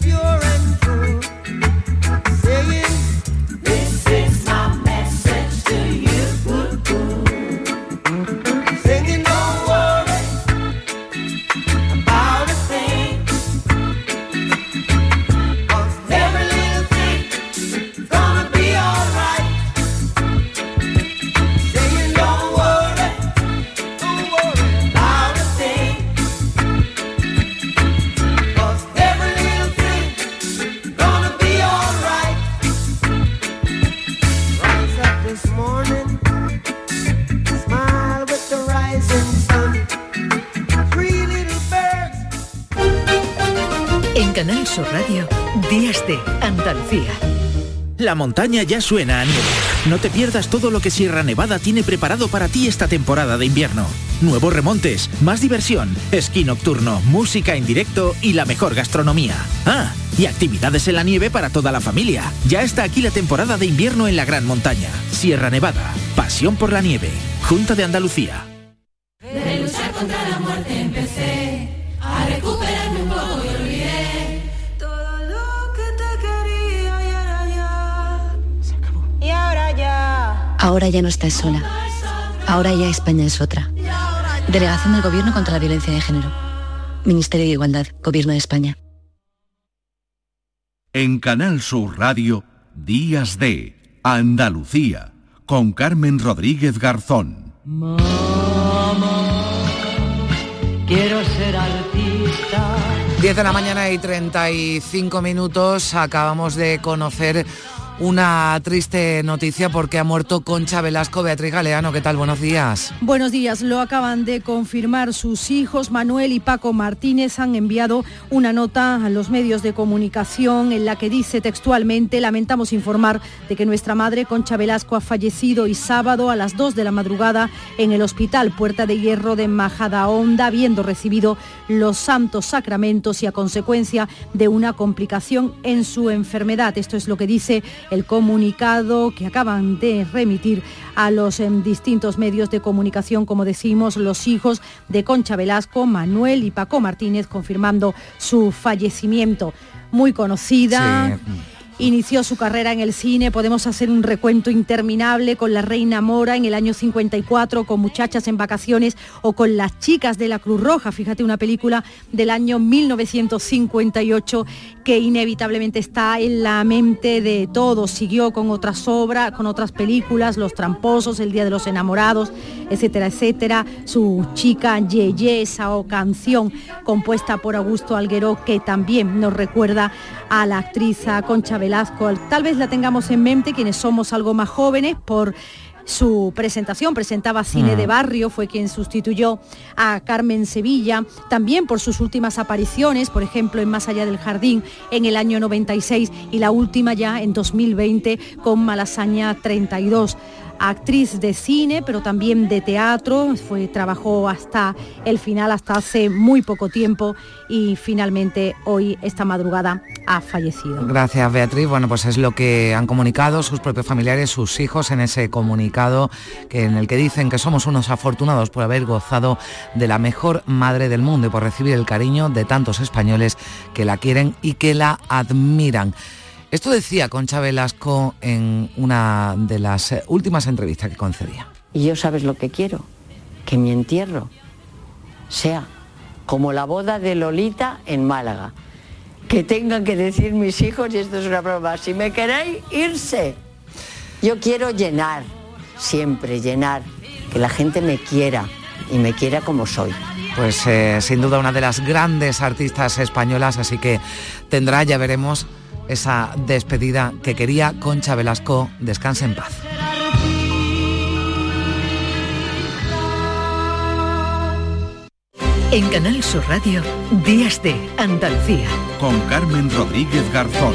La montaña ya suena a nieve. No te pierdas todo lo que Sierra Nevada tiene preparado para ti esta temporada de invierno. Nuevos remontes, más diversión, esquí nocturno, música en directo y la mejor gastronomía. Ah, y actividades en la nieve para toda la familia. Ya está aquí la temporada de invierno en la Gran Montaña. Sierra Nevada, pasión por la nieve. Junta de Andalucía. Ahora ya no estás sola. Ahora ya España es otra. Delegación del Gobierno contra la Violencia de Género. Ministerio de Igualdad, Gobierno de España. En Canal Sur Radio, Días de Andalucía, con Carmen Rodríguez Garzón. Quiero ser artista. 10 de la mañana y 35 minutos. Acabamos de conocer una triste noticia porque ha muerto Concha Velasco. Beatriz Galeano, ¿qué tal? Buenos días. Buenos días, lo acaban de confirmar sus hijos. Manuel y Paco Martínez han enviado una nota a los medios de comunicación en la que dice textualmente, lamentamos informar de que nuestra madre Concha Velasco ha fallecido y sábado a las 2 de la madrugada en el Hospital Puerta de Hierro de Majadahonda, habiendo recibido los santos sacramentos y a consecuencia de una complicación en su enfermedad. Esto es lo que dice el comunicado que acaban de remitir a los em, distintos medios de comunicación, como decimos, los hijos de Concha Velasco, Manuel y Paco Martínez, confirmando su fallecimiento. Muy conocida. Inició su carrera en el cine, podemos hacer un recuento interminable con La Reina Mora en el año 54, con Muchachas en Vacaciones o con Las Chicas de la Cruz Roja, fíjate una película del año 1958 que inevitablemente está en la mente de todos. Siguió con otras obras, con otras películas, Los Tramposos, El Día de los Enamorados, etcétera, etcétera. Su chica Yeye, esa o canción compuesta por Augusto Alguero que también nos recuerda a la actriz Concha Velasco. Tal vez la tengamos en mente quienes somos algo más jóvenes por su presentación, presentaba Cine Mm. de Barrio, fue quien sustituyó a Carmen Sevilla, también por sus últimas apariciones, por ejemplo en Más allá del jardín en el año 96 y la última ya en 2020 con Malasaña 32 actriz de cine, pero también de teatro, fue, trabajó hasta el final, hasta hace muy poco tiempo y finalmente hoy, esta madrugada, ha fallecido. Gracias, Beatriz. Bueno, pues es lo que han comunicado sus propios familiares, sus hijos en ese comunicado que, en el que dicen que somos unos afortunados por haber gozado de la mejor madre del mundo y por recibir el cariño de tantos españoles que la quieren y que la admiran. Esto decía Concha Velasco en una de las eh, últimas entrevistas que concedía. Y yo sabes lo que quiero, que mi entierro sea como la boda de Lolita en Málaga. Que tengan que decir mis hijos, y esto es una broma, si me queréis, irse. Yo quiero llenar, siempre llenar, que la gente me quiera y me quiera como soy. Pues eh, sin duda una de las grandes artistas españolas, así que tendrá, ya veremos, esa despedida que quería Concha Velasco. Descanse en paz. En Canal Sur Radio, Días de Andalucía. Con Carmen Rodríguez Garzón.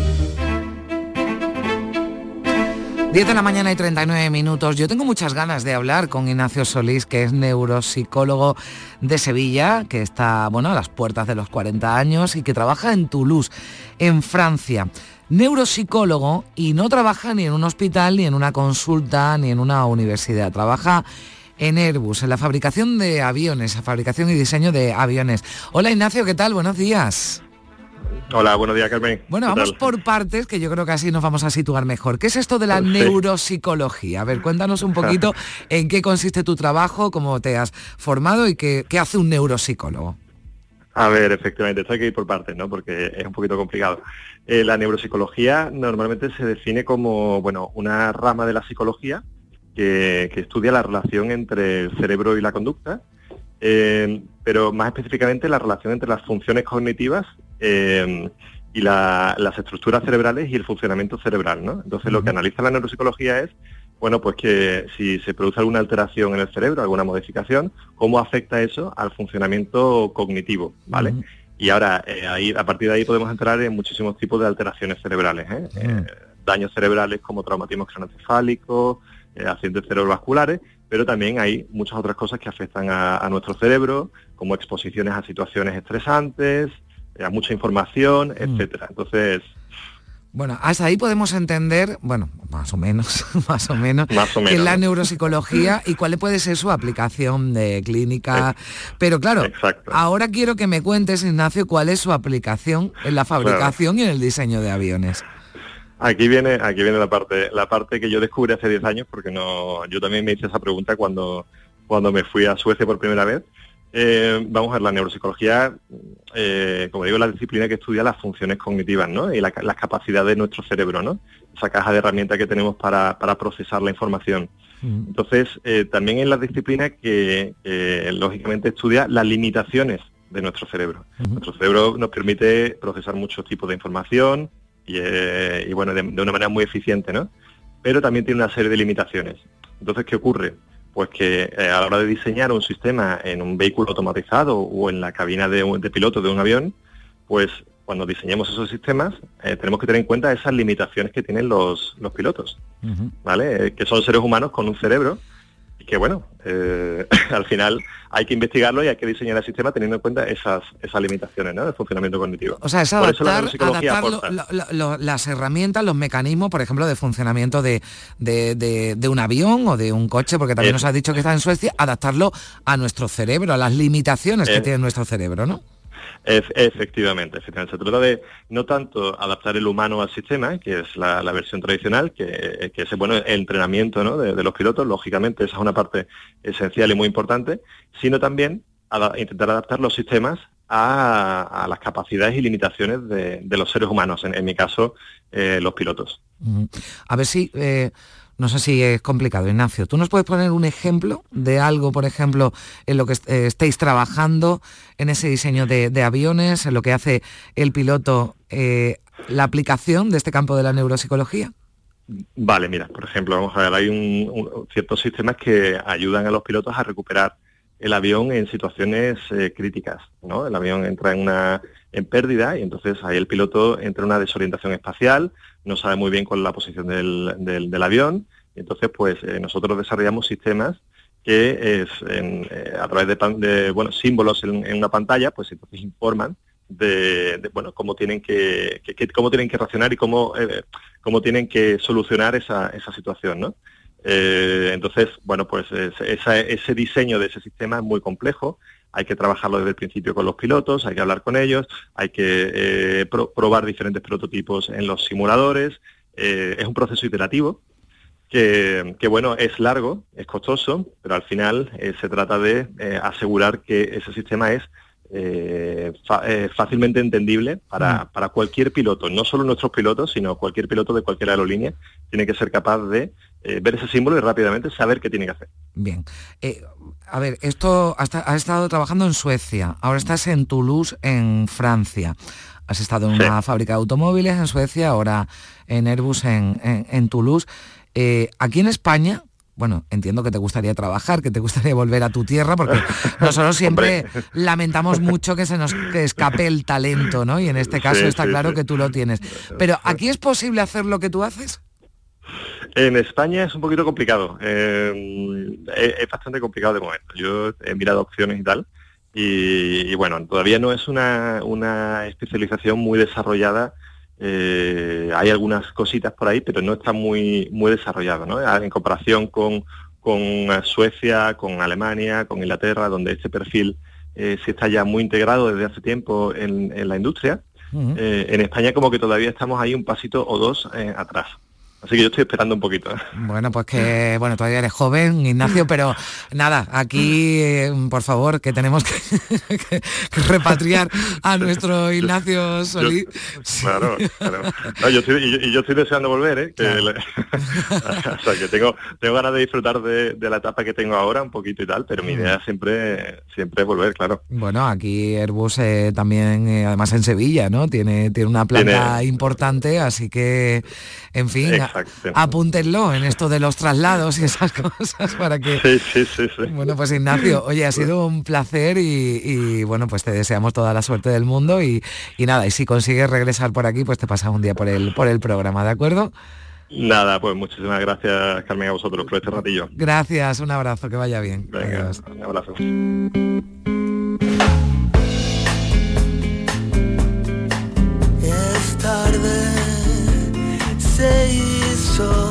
10 de la mañana y 39 minutos. Yo tengo muchas ganas de hablar con Ignacio Solís, que es neuropsicólogo de Sevilla, que está bueno, a las puertas de los 40 años y que trabaja en Toulouse, en Francia. Neuropsicólogo y no trabaja ni en un hospital, ni en una consulta, ni en una universidad. Trabaja en Airbus, en la fabricación de aviones, la fabricación y diseño de aviones. Hola Ignacio, ¿qué tal? Buenos días. Hola, buenos días, Carmen. Bueno, ¿Qué vamos tal? por partes, que yo creo que así nos vamos a situar mejor. ¿Qué es esto de la Sí. neuropsicología? A ver, cuéntanos un poquito en qué consiste tu trabajo, cómo te has formado y qué, qué hace un neuropsicólogo. A ver, efectivamente, esto hay que ir por partes, ¿no? Porque es un poquito complicado. Eh, la neuropsicología normalmente se define como, bueno, una rama de la psicología que, que estudia la relación entre el cerebro y la conducta, eh, pero más específicamente la relación entre las funciones cognitivas eh, y la- las estructuras cerebrales y el funcionamiento cerebral, ¿no? Entonces lo que analiza la neuropsicología es, bueno, pues que si se produce alguna alteración en el cerebro, alguna modificación, cómo afecta eso al funcionamiento cognitivo, ¿vale? Y ahora, eh, ahí, a partir de ahí podemos entrar en muchísimos tipos de alteraciones cerebrales, ¿eh? Eh, daños cerebrales como traumatismo craneoencefálico, eh, accidentes cerebrovasculares, pero también hay muchas otras cosas que afectan a, a nuestro cerebro, como exposiciones a situaciones estresantes, mucha información, etcétera. Entonces, Bueno, hasta ahí podemos entender, bueno, más o menos, más o menos, Más o menos, es la neuropsicología y cuál puede ser su aplicación de clínica. Pero claro, ahora quiero que me cuentes, Ignacio, cuál es su aplicación en la fabricación y en el diseño de aviones. Aquí viene, aquí viene la parte, la parte que yo descubrí hace 10 años, porque no, yo también me hice esa pregunta cuando, cuando me fui a Suecia por primera vez. Eh, vamos a ver, la neuropsicología, eh, como digo, es la disciplina que estudia las funciones cognitivas, ¿no? Y la- las capacidades de nuestro cerebro, ¿no? Esa caja de herramientas que tenemos para, para procesar la información. Entonces, eh, también es la disciplina que, lógicamente estudia las limitaciones de nuestro cerebro. Nuestro cerebro nos permite procesar muchos tipos de información y, eh, y, bueno, de, de una manera muy eficiente, ¿no? Pero también tiene una serie de limitaciones. Entonces, ¿qué ocurre? Pues que eh, a la hora de diseñar un sistema en un vehículo automatizado o en la cabina de, de piloto de un avión, pues cuando diseñemos esos sistemas eh, tenemos que tener en cuenta esas limitaciones que tienen los, los pilotos. ¿vale? Eh, que son seres humanos con un cerebro y que bueno, eh, al final hay que investigarlo y hay que diseñar el sistema teniendo en cuenta esas, esas limitaciones ¿no? del funcionamiento cognitivo. O sea, es la adaptar, adaptar lo- aporta. lo- lo- las herramientas, los mecanismos, por ejemplo, de funcionamiento de, de- de- de un avión o de un coche, porque también nos Eso. has dicho que está en Suecia, adaptarlo a nuestro cerebro, a las limitaciones que Eh. tiene nuestro cerebro, ¿no? Ef- efectivamente, efectivamente. Se trata de no tanto adaptar el humano al sistema, que es la, versión tradicional, que, que es bueno, el entrenamiento ¿no? de, los pilotos, lógicamente esa es una parte esencial y muy importante, sino también intentar adaptar los sistemas a, a las capacidades y limitaciones de, de los seres humanos, en, en mi caso, eh, los pilotos. A ver si eh, No sé si es complicado, Ignacio. ¿Tú nos puedes poner un ejemplo de algo, por ejemplo, en lo que eh, estéis trabajando, en ese diseño de, aviones, en lo que hace el piloto, eh, la aplicación de este campo de la neuropsicología? Vale, mira, por ejemplo, vamos a ver, hay un, ciertos sistemas que ayudan a los pilotos a recuperar el avión en situaciones eh, críticas, ¿no? El avión entra en una en pérdida y entonces ahí el piloto entra en una desorientación espacial, no sabe muy bien cuál es la posición del, del, avión, y entonces pues eh, nosotros desarrollamos sistemas que eh, a través de, bueno, símbolos en, una pantalla, pues entonces informan de, bueno cómo tienen que, cómo tienen que reaccionar y cómo, cómo tienen que solucionar esa, esa situación, ¿no? Eh, entonces, bueno, pues ese diseño de ese sistema es muy complejo, hay que trabajarlo desde el principio con los pilotos, hay que hablar con ellos, hay que eh, probar diferentes prototipos en los simuladores, eh, es un proceso iterativo que, bueno, es largo, es costoso, pero al final se trata de asegurar que ese sistema es fácilmente entendible para, mm. para, cualquier piloto, no solo nuestros pilotos, sino cualquier piloto de cualquier aerolínea tiene que ser capaz de eh, ver ese símbolo y rápidamente saber qué tiene que hacer. Bien. Eh, a ver, esto has estado trabajando en Suecia, ahora estás en Toulouse, en Francia. Has estado en una fábrica de automóviles en Suecia, ahora en Airbus en, Toulouse. Eh, aquí en España, bueno, entiendo que te gustaría trabajar, que te gustaría volver a tu tierra, porque nosotros siempre lamentamos mucho que se nos escape el talento, ¿no? Y en este caso está claro que tú lo tienes. Pero ¿aquí es posible hacer lo que tú haces? En España es un poquito complicado, eh, es, bastante complicado de momento. Yo he mirado opciones y tal, y, bueno, todavía no es una, especialización muy desarrollada. Eh, hay algunas cositas por ahí, pero no está muy, muy desarrollado, ¿no? En comparación con, Suecia, con Alemania, con Inglaterra, donde este perfil eh, se está ya muy integrado desde hace tiempo en, la industria. en España como que todavía estamos ahí un pasito o dos atrás. Así que yo estoy esperando un poquito. ¿eh? Bueno, pues que, bueno, todavía eres joven, Ignacio, pero nada, aquí, eh, por favor, que tenemos que, repatriar a nuestro Ignacio Solís. Claro, claro. yo estoy, y, yo estoy deseando volver, ¿eh? o sea, que tengo, tengo ganas de disfrutar de, la etapa que tengo ahora un poquito y tal, pero mi idea siempre, siempre es volver, claro. Bueno, aquí Airbus eh, también, además en Sevilla, ¿no? Tiene, tiene una planta importante, así que, en fin, apúntenlo en esto de los traslados y esas cosas para que... Sí, sí, sí, Bueno, pues Ignacio, oye, ha sido un placer y, bueno, pues te deseamos toda la suerte del mundo y, nada, y si consigues regresar por aquí, pues te pasas un día por el, por el programa, ¿de acuerdo? Nada, pues muchísimas gracias, Carmen, a vosotros por este ratillo. Gracias, un abrazo, que vaya bien. Venga, un abrazo. De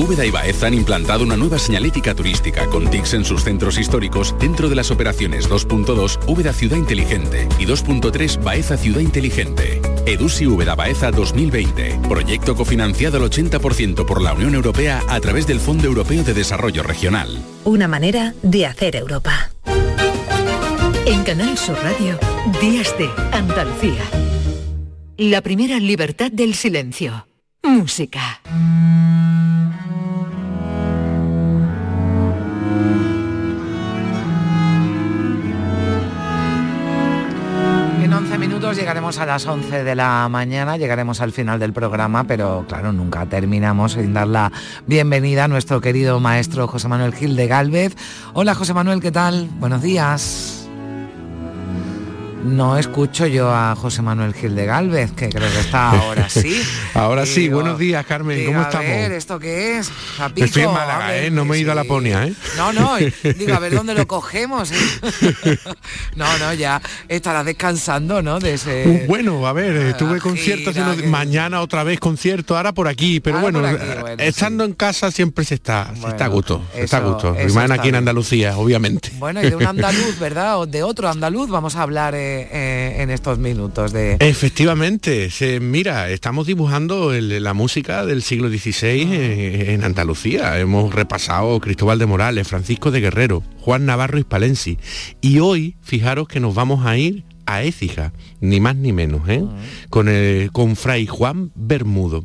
Úbeda y Baeza han implantado una nueva señalética turística con TICs en sus centros históricos dentro de las operaciones 2.2 Úbeda Ciudad Inteligente y 2.3 Baeza Ciudad Inteligente. EDUSI Úbeda Baeza 2020. Proyecto cofinanciado al 80% por la Unión Europea a través del Fondo Europeo de Desarrollo Regional. Una manera de hacer Europa. En Canal Sur Radio, Días de Andalucía. La primera libertad del silencio. Música. 11 minutos llegaremos a las 11 de la mañana, llegaremos al final del programa, pero claro, nunca terminamos sin dar la bienvenida a nuestro querido maestro José Manuel Gil de Galvez. Hola José Manuel, ¿qué tal? Buenos días. No escucho yo a José Manuel Gil de Galvez, que creo que está ahora sí. ahora sí, buenos días Carmen, Digo, ¿cómo a estamos? ver, ¿esto qué es? Zapico, Estoy en Málaga, ¿eh? No me he ido a la sí. Ponia, ¿eh? No, no, digo, a ver dónde lo cogemos. ¿eh? No, no, ya estarás descansando, ¿no? De ese... Uh, Bueno, a ver, estuve conciertos, gira hace unos- mañana otra vez concierto, ahora por aquí, pero Ahora bueno, aquí, bueno, estando en casa siempre se está, se está a gusto, está a gusto. Y más aquí en. Andalucía, obviamente. Bueno, y de un andaluz, ¿verdad? O de otro andaluz vamos a hablar eh, eh, en estos minutos de... Efectivamente, se, mira, estamos dibujando el- la música del siglo XVI en, en Andalucía. Hemos repasado Cristóbal de Morales, Francisco de Guerrero, Juan Navarro y Spalensi. Y hoy, fijaros que nos vamos a ir a Écija, ni más ni menos, ¿eh? con, el- con Fray Juan Bermudo.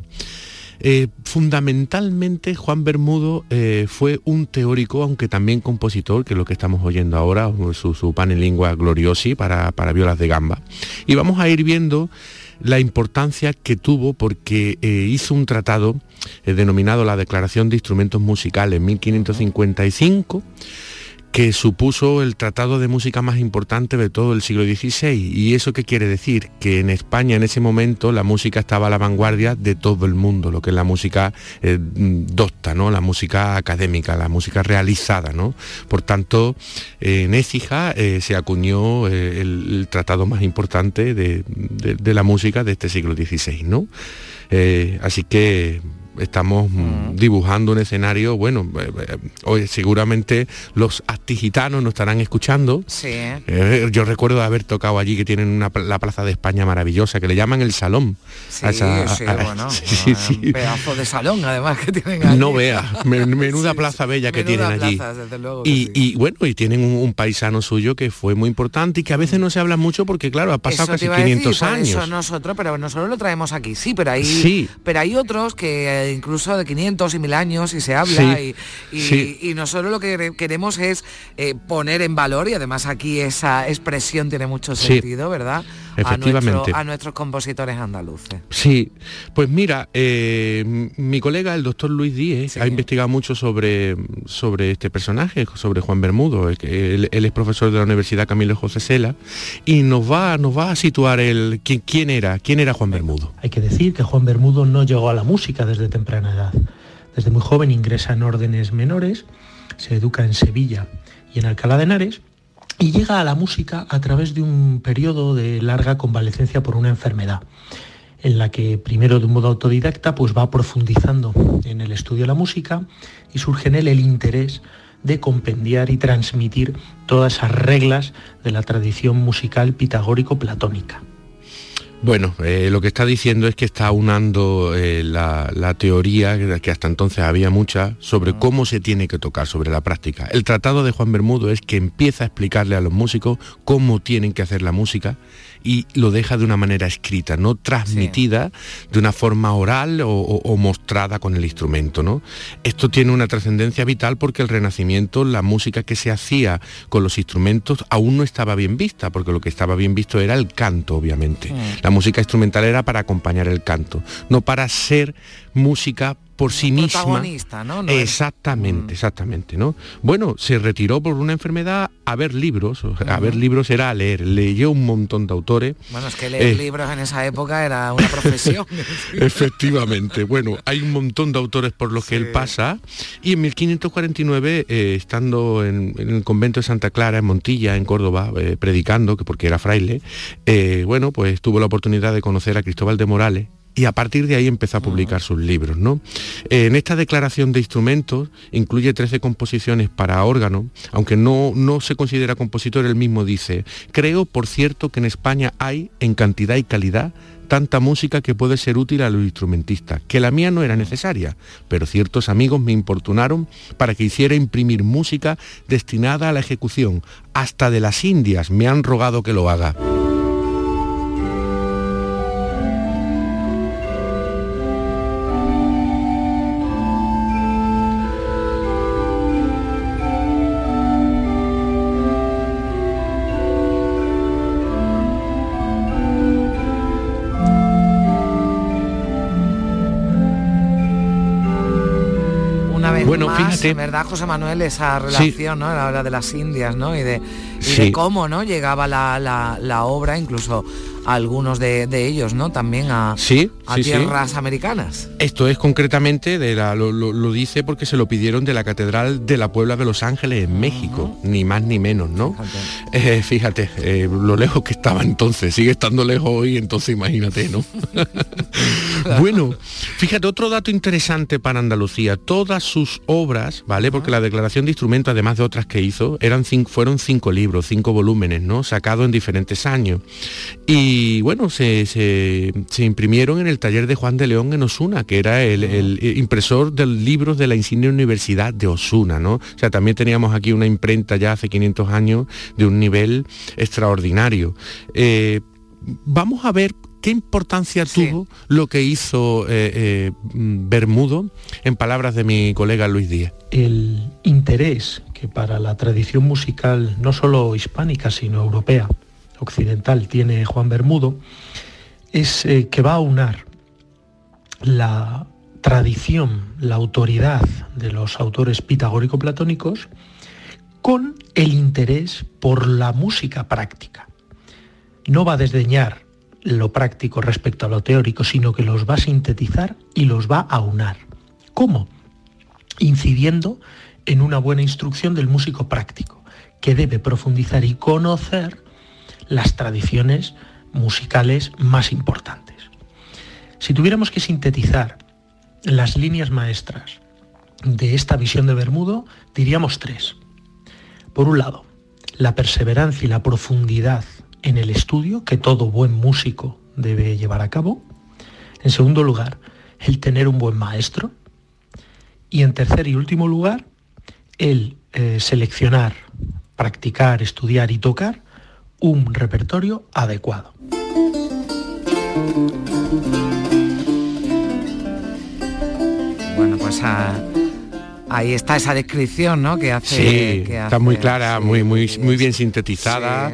Eh, fundamentalmente Juan Bermudo eh, fue un teórico, aunque también compositor, que es lo que estamos oyendo ahora, su, su panelingua gloriosi para, para violas de gamba. Y vamos a ir viendo la importancia que tuvo porque eh, hizo un tratado denominado la Declaración de Instrumentos Musicales en 1555 que supuso el tratado de música más importante de todo el siglo XVI. ¿Y eso qué quiere decir? Que en España en ese momento la música estaba a la vanguardia de todo el mundo, lo que es la música eh, docta, ¿no? la música académica, la música realizada. ¿no? Por tanto, eh, en Écija eh, se acuñó el, tratado más importante de, de- de la música de este siglo XVI. ¿no? Así que estamos mm, dibujando un escenario, bueno, eh, eh, hoy seguramente los actigitanos nos estarán escuchando. Sí. Eh, yo recuerdo haber tocado allí que tienen una, la Plaza de España maravillosa, que le llaman el Salón. Sí, a esa- sí, a- a- bueno, sí, sí, sí. un pedazo de salón además que tienen allí. No veas, men- menuda plaza bella que Menuda tienen allí. plaza, desde luego que Y, bueno, y tienen un, un paisano suyo que fue muy importante y que a veces no se habla mucho porque claro, ha pasado Eso casi iba a decir, 500 por años. Eso nosotros, pero nosotros lo traemos aquí, sí, pero hay, Sí. pero hay otros que eh, incluso de 500 y 1000 años y se habla Sí, y, y- sí. y nosotros lo que quere- queremos es eh, poner en valor y además aquí esa expresión tiene mucho Sí. sentido, ¿verdad? A, Efectivamente. nuestro- a nuestros compositores andaluces. Sí, pues mira, eh, mi colega, el doctor Luis Díez, ha investigado mucho sobre, sobre este personaje, sobre Juan Bermudo. el que- Él, él es profesor de la Universidad Camilo José Cela y nos va, nos va a situar el quién, quién era, quién era Juan Bermudo. Hay que decir que Juan Bermudo no llegó a la música desde temprana edad. Desde muy joven ingresa en órdenes menores, se educa en Sevilla y en Alcalá de Henares y llega a la música a través de un periodo de larga convalecencia por una enfermedad en la que primero de un modo autodidacta pues va profundizando en el estudio de la música y surge en él el interés de compendiar y transmitir todas esas reglas de la tradición musical pitagórico-platónica. Bueno, eh, lo que está diciendo es que está unando eh, la, la, teoría, que hasta entonces había mucha, sobre Mm. cómo se tiene que tocar, sobre la práctica. El tratado de Juan Bermudo es que empieza a explicarle a los músicos cómo tienen que hacer la música y lo deja de una manera escrita, no transmitida de una forma oral o, o- o mostrada con el instrumento. ¿no? Esto tiene una trascendencia vital porque el Renacimiento, la música que se hacía con los instrumentos aún no estaba bien vista, porque lo que estaba bien visto era el canto, obviamente. La música instrumental era para acompañar el canto, no para ser música por sí misma. No era- Exactamente, exactamente, ¿no? Bueno, se retiró por una enfermedad a ver libros, o sea, a ver libros era a leer, leyó un montón de autores. Bueno, es que leer Eh, libros en esa época era una profesión. Efectivamente. Bueno, hay un montón de autores por los que él pasa y en 1549, eh, estando en, en el convento de Santa Clara, en Montilla, en Córdoba, eh, predicando, que porque era fraile, bueno, pues tuvo la oportunidad de conocer a Cristóbal de Morales y a partir de ahí empezó a publicar sus libros. ¿no? Eh, en esta declaración de instrumentos incluye 13 composiciones para órgano, aunque no, no se considera compositor, él mismo dice, creo, por cierto, que en España hay, en cantidad y calidad, tanta música que puede ser útil a los instrumentistas, que la mía no era necesaria, pero ciertos amigos me importunaron para que hiciera imprimir música destinada a la ejecución. Hasta de las Indias me han rogado que lo haga. Verdad, José Manuel, esa relación, ¿no? La hora de las Indias, ¿no? Y de, y Sí. de cómo, ¿no? Llegaba la, la- la obra, incluso algunos de, de ellos, ¿no? También a, Sí, a sí, sí. tierras americanas. Esto es concretamente, de la, lo, lo- lo dice porque se lo pidieron de la Catedral de la Puebla de Los Ángeles en México, ni más ni menos, ¿no? Eh, fíjate, eh, lo lejos que estaba entonces, sigue estando lejos hoy, entonces imagínate, ¿no? bueno, fíjate, otro dato interesante para Andalucía, todas sus obras, ¿vale? Porque la declaración de instrumentos, además de otras que hizo, eran cin- fueron cinco libros, cinco volúmenes, ¿no? Sacados en diferentes años. Y bueno, se, se- se imprimieron en el taller de Juan de León en Osuna, que era el, el impresor de libros de la insignia Universidad de Osuna, ¿no? O sea, también teníamos aquí una imprenta ya hace 500 años de un nivel extraordinario. Eh, vamos a ver qué importancia tuvo lo que hizo eh, eh, Bermudo, en palabras de mi colega Luis Díaz. el interés que para la tradición musical, no solo hispánica, sino europea, occidental, tiene Juan Bermudo, es eh, que va a unar la tradición, la autoridad de los autores pitagórico-platónicos con el interés por la música práctica. No va a desdeñar lo práctico respecto a lo teórico, sino que los va a sintetizar y los va a unar. ¿Cómo? incidiendo en una buena instrucción del músico práctico, que debe profundizar y conocer las tradiciones musicales más importantes. Si tuviéramos que sintetizar las líneas maestras de esta visión de Bermudo, diríamos tres. Por un lado, la perseverancia y la profundidad en el estudio que todo buen músico debe llevar a cabo. En segundo lugar, el tener un buen maestro, y en tercer y último lugar, el eh, seleccionar, practicar, estudiar y tocar un repertorio adecuado. Bueno, pues ah, ahí está esa descripción, ¿no? Que hace. Sí, que está muy clara, muy, muy, muy bien sintetizada.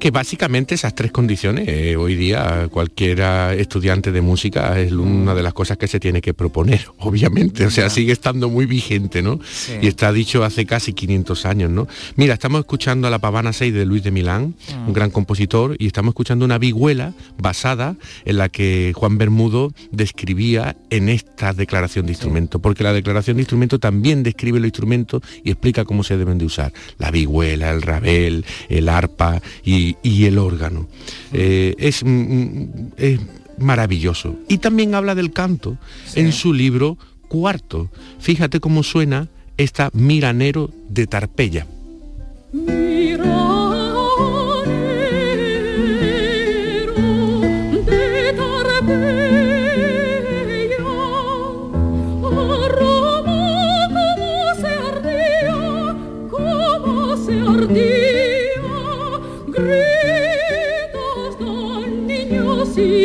Que básicamente esas tres condiciones, eh, hoy día cualquiera estudiante de música es una de las cosas que se tiene que proponer, obviamente. O sea, sigue estando muy vigente, ¿no? Y está dicho hace casi 500 años, ¿no? Mira, estamos escuchando a la Pavana 6 de Luis de Milán, Mm. un gran compositor, y estamos escuchando una vihuela basada en la que Juan Bermudo describía en esta declaración de instrumentos, porque la declaración de instrumentos también describe los instrumentos y explica cómo se deben de usar. La vihuela, el rabel, el arpa y, y el órgano. Eh, es, mm, mm, es maravilloso. Y también habla del canto en su libro cuarto. Fíjate cómo suena esta Miranero de Tarpeya.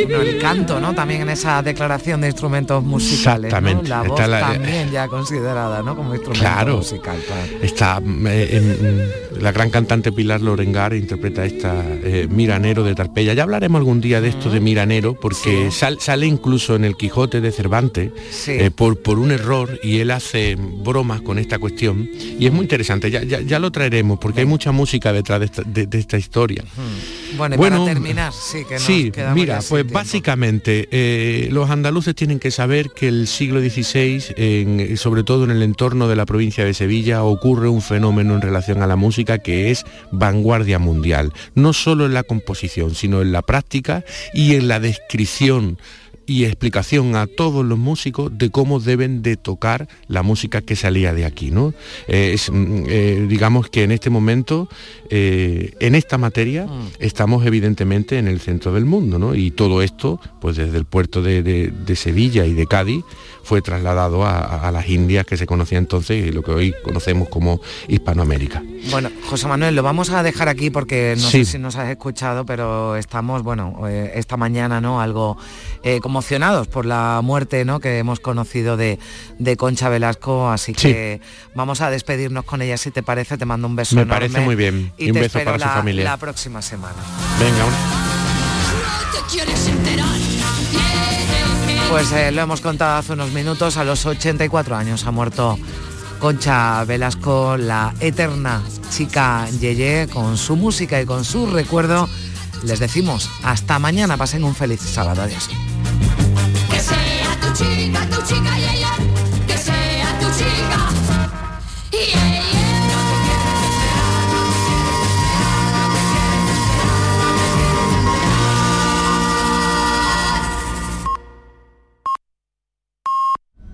Bueno, el canto, ¿no? También en esa declaración de instrumentos musicales. ¿no? Exactamente. La voz la- también ya considerada, ¿no? Como instrumento Claro. musical. claro. Está eh, en- en- la gran cantante Pilar Lorengar interpreta esta eh, Miranero de Tarpeya. Ya hablaremos algún día de esto de Miranero porque sal- sale incluso en el Quijote de Cervantes Sí. eh, por, por un error y él hace bromas con esta cuestión y es muy interesante. Ya, ya, ya lo traeremos porque hay mucha música detrás de esta, de- de esta historia. Bueno, y Bueno, para terminar, sí, que nos Sí, quedamos mira, pues. Básicamente eh, los andaluces tienen que saber que el siglo XVI, sobre todo en el entorno de la provincia de Sevilla, ocurre un fenómeno en relación a la música que es vanguardia mundial, no solo en la composición, sino en la práctica y en la descripción y explicación a todos los músicos de cómo deben de tocar la música que salía de aquí, ¿no? Eh, es, mm, eh, digamos que en este momento, eh, en esta materia, estamos evidentemente en el centro del mundo, ¿no? Y todo esto, pues desde el puerto de, de- de Sevilla y de Cádiz, fue trasladado a, las Indias que se conocía entonces y lo que hoy conocemos como Hispanoamérica. Bueno, José Manuel, lo vamos a dejar aquí porque no Sí. sé si nos has escuchado, pero estamos, bueno, esta mañana, ¿no? Algo eh, conmocionados por la muerte, ¿no? Que hemos conocido de, de Concha Velasco, así Sí. que vamos a despedirnos con ella, si te parece, te mando un beso Me enorme parece muy bien. Y, Y un te beso para su familia. la próxima semana. Venga, te quieres. Pues eh, lo hemos contado hace unos minutos, a los 84 años ha muerto Concha Velasco, la eterna chica Yeye, con su música y con su recuerdo. Les decimos hasta mañana, pasen un feliz sábado. Adiós.